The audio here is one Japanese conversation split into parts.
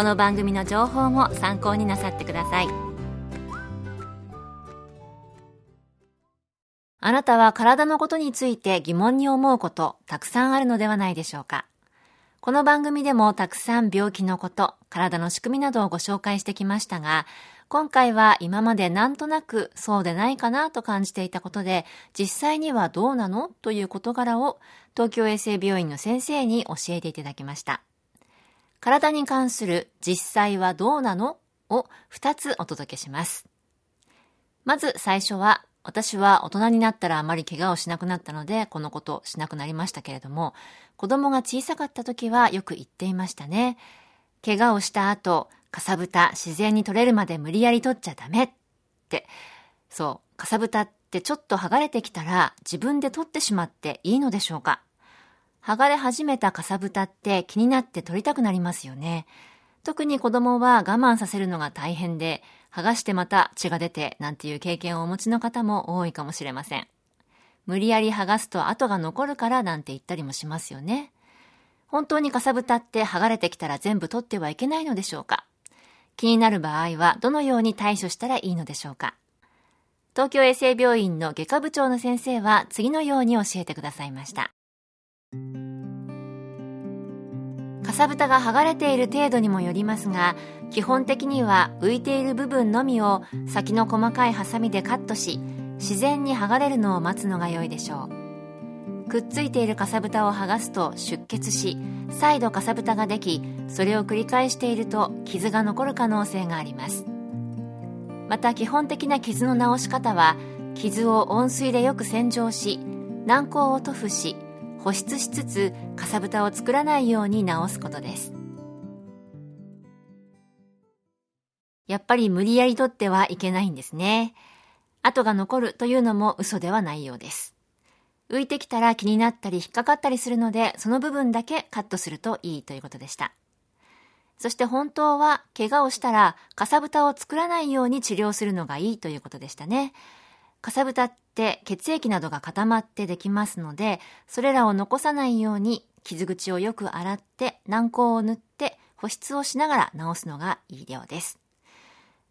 この番組の情報も参考になさってください。あなたは体のことについて疑問に思うことたくさんあるのではないでしょうか。この番組でもたくさん病気のこと、体の仕組みなどをご紹介してきましたが、今回は今までなんとなくそうでないかなと感じていたことで、実際にはどうなの？という事柄を東京衛生病院の先生に教えていただきました。体に関する実際はどうなの？を2つお届けします。まず最初は、私は大人になったらあまり怪我をしなくなったので、このことしなくなりましたけれども、子供が小さかった時はよく言っていましたね。怪我をした後、かさぶた自然に取れるまで無理やり取っちゃダメって。そう、かさぶたってちょっと剥がれてきたら自分で取ってしまっていいのでしょうか？剥がれ始めたかさぶたって気になって取りたくなりますよね。特に子供は我慢させるのが大変で、剥がしてまた血が出てなんていう経験をお持ちの方も多いかもしれません。無理やり剥がすと跡が残るからなんて言ったりもしますよね。本当にかさぶたって剥がれてきたら全部取ってはいけないのでしょうか気になる場合はどのように対処したらいいのでしょうか東京衛生病院の外科部長の先生は次のように教えてくださいました。かさぶたが剥がれている程度にもよりますが、基本的には浮いている部分のみを先の細かいハサミでカットし、自然に剥がれるのを待つのが良いでしょう。くっついているかさぶたを剥がすと出血し、再度かさぶたができそれを繰り返していると傷が残る可能性がありますまた基本的な傷の治し方は傷を温水でよく洗浄し軟膏を塗布し保湿しつつかさぶたを作らないように治すことですやっぱり無理やり取ってはいけないんですね跡が残るというのも嘘ではないようです浮いてきたら気になったり引っかかったりするので、その部分だけカットするといいということでした。そして本当は怪我をしたらかさぶたを作らないように治療するのがいいということでしたね。かさぶたって血液などが固まってできますので、それらを残さないように傷口をよく洗って軟膏を塗って保湿をしながら治すのがいい量です。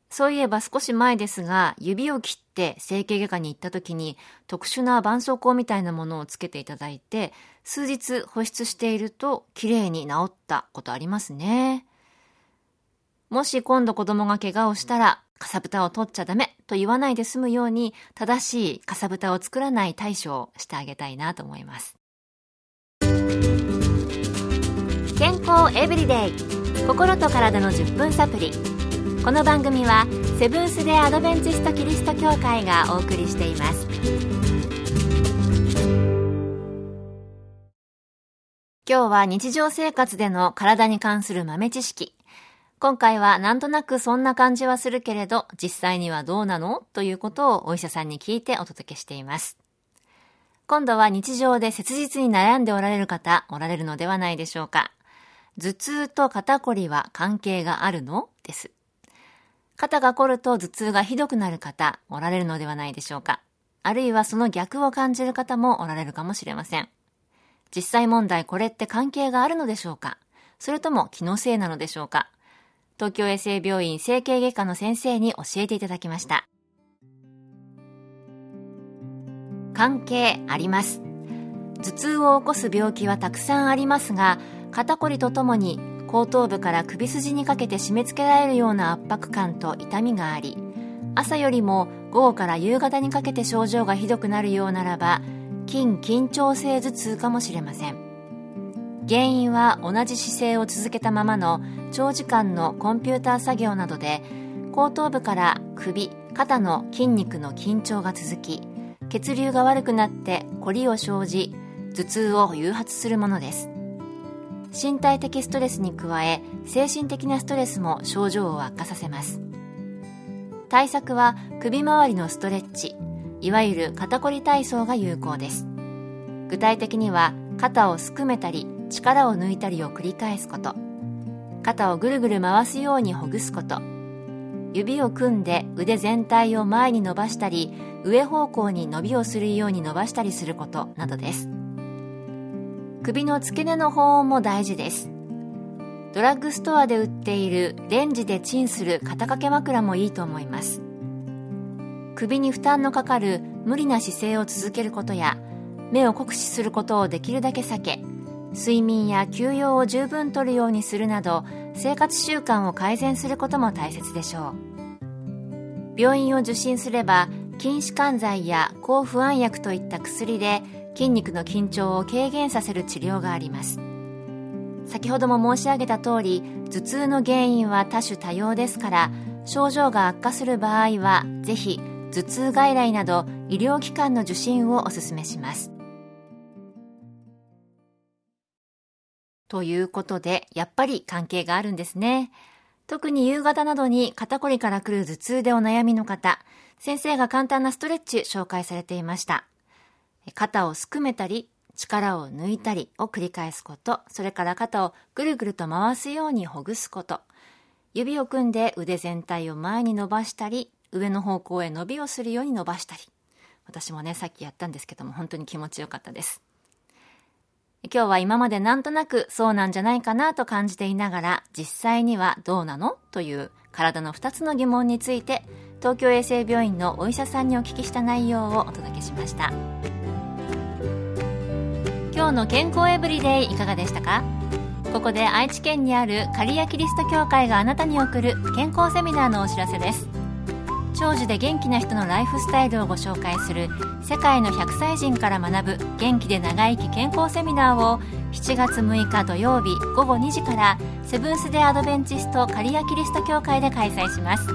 そういえば少し前ですが、指を切って整形外科に行った時に特殊な絆創膏みたいなものをつけていただいて、数日保湿していると綺麗に治ったことありますね。もし今度子供が怪我をしたら、かさぶたを取っちゃダメと言わないで済むように、正しいかさぶたを作らない対処をしてあげたいなと思います。健康エブリデイ。心と体の10分サプリ。この番組はセブンス・デ・アドベンチスト・キリスト教会がお送りしています。今日は日常生活での体に関する豆知識。今回はなんとなくそんな感じはするけれど実際にはどうなの？ということをお医者さんに聞いてお届けしています。今度は日常で切実に悩んでおられる方おられるのではないでしょうか。頭痛と肩こりは関係があるの？です。肩が凝ると頭痛がひどくなる方、おられるのではないでしょうか。あるいはその逆を感じる方もおられるかもしれません。実際問題これって関係があるのでしょうか？それとも気のせいなのでしょうか？東京衛生病院整形外科の先生に教えていただきました。関係あります。頭痛を起こす病気はたくさんありますが、肩こりとともに後頭部から首筋にかけて締め付けられるような圧迫感と痛みがあり朝よりも午後から夕方にかけて症状がひどくなるようならば筋緊張性頭痛かもしれません原因は同じ姿勢を続けたままの長時間のコンピューター作業などで後頭部から首肩の筋肉の緊張が続き血流が悪くなって凝りを生じ頭痛を誘発するものです。身体的ストレスに加え精神的なストレスも症状を悪化させます。対策は首周りのストレッチいわゆる肩こり体操が有効です。具体的には肩をすくめたり力を抜いたりを繰り返すこと。肩をぐるぐる回すようにほぐすこと。指を組んで腕全体を前に伸ばしたり上方向に伸びをするように伸ばしたりすることなどです。首の付け根の保温も大事です。ドラッグストアで売っているレンジでチンする肩掛け枕もいいと思います。首に負担のかかる無理な姿勢を続けることや目を酷使することをできるだけ避け睡眠や休養を十分とるようにするなど生活習慣を改善することも大切でしょう。病院を受診すれば筋弛緩剤や抗不安薬といった薬で筋肉の緊張を軽減させる治療があります。先ほども申し上げた通り頭痛の原因は多種多様ですから症状が悪化する場合はぜひ頭痛外来など医療機関の受診をお勧めします。ということでやっぱり関係があるんですね特に夕方などに肩こりから来る頭痛でお悩みの方先生が簡単なストレッチ紹介されていました肩をすくめたり力を抜いたりを繰り返すこと、それから肩をぐるぐると回すようにほぐすこと、指を組んで腕全体を前に伸ばしたり、上の方向へ伸びをするように伸ばしたり。私もね、さっきやったんですけども、本当に気持ちよかったです。今日は今までなんとなくそうなんじゃないかなと感じていながら、実際にはどうなの？という体の2つの疑問について、東京衛生病院のお医者さんにお聞きした内容をお届けしました。今日の健康エブリデイいかがでしたか？ここで愛知県にある刈谷キリスト教会があなたに送る健康セミナーのお知らせです。長寿で元気な人のライフスタイルをご紹介する世界の100歳人から学ぶ元気で長生き健康セミナーを7月6日土曜日午後2時からセブンス・デ・アドベンチスト刈谷キリスト教会で開催します。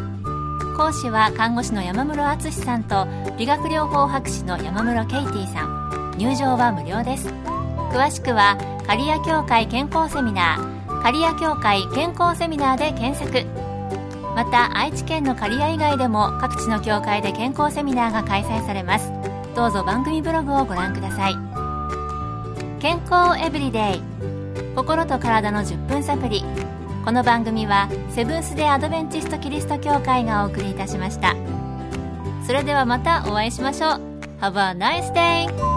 講師は看護師の山室敦さんと理学療法博士の山室ケイティさん。入場は無料です。詳しくは刈谷協会健康セミナー刈谷協会健康セミナーで検索。また愛知県の刈谷以外でも各地の協会で健康セミナーが開催されます。どうぞ番組ブログをご覧ください。健康エブリデイ。心と体の10分サプリこの番組はセブンス・デ・アドベンチスト・キリスト教会がお送りいたしました。それではまたお会いしましょう。Have a nice day!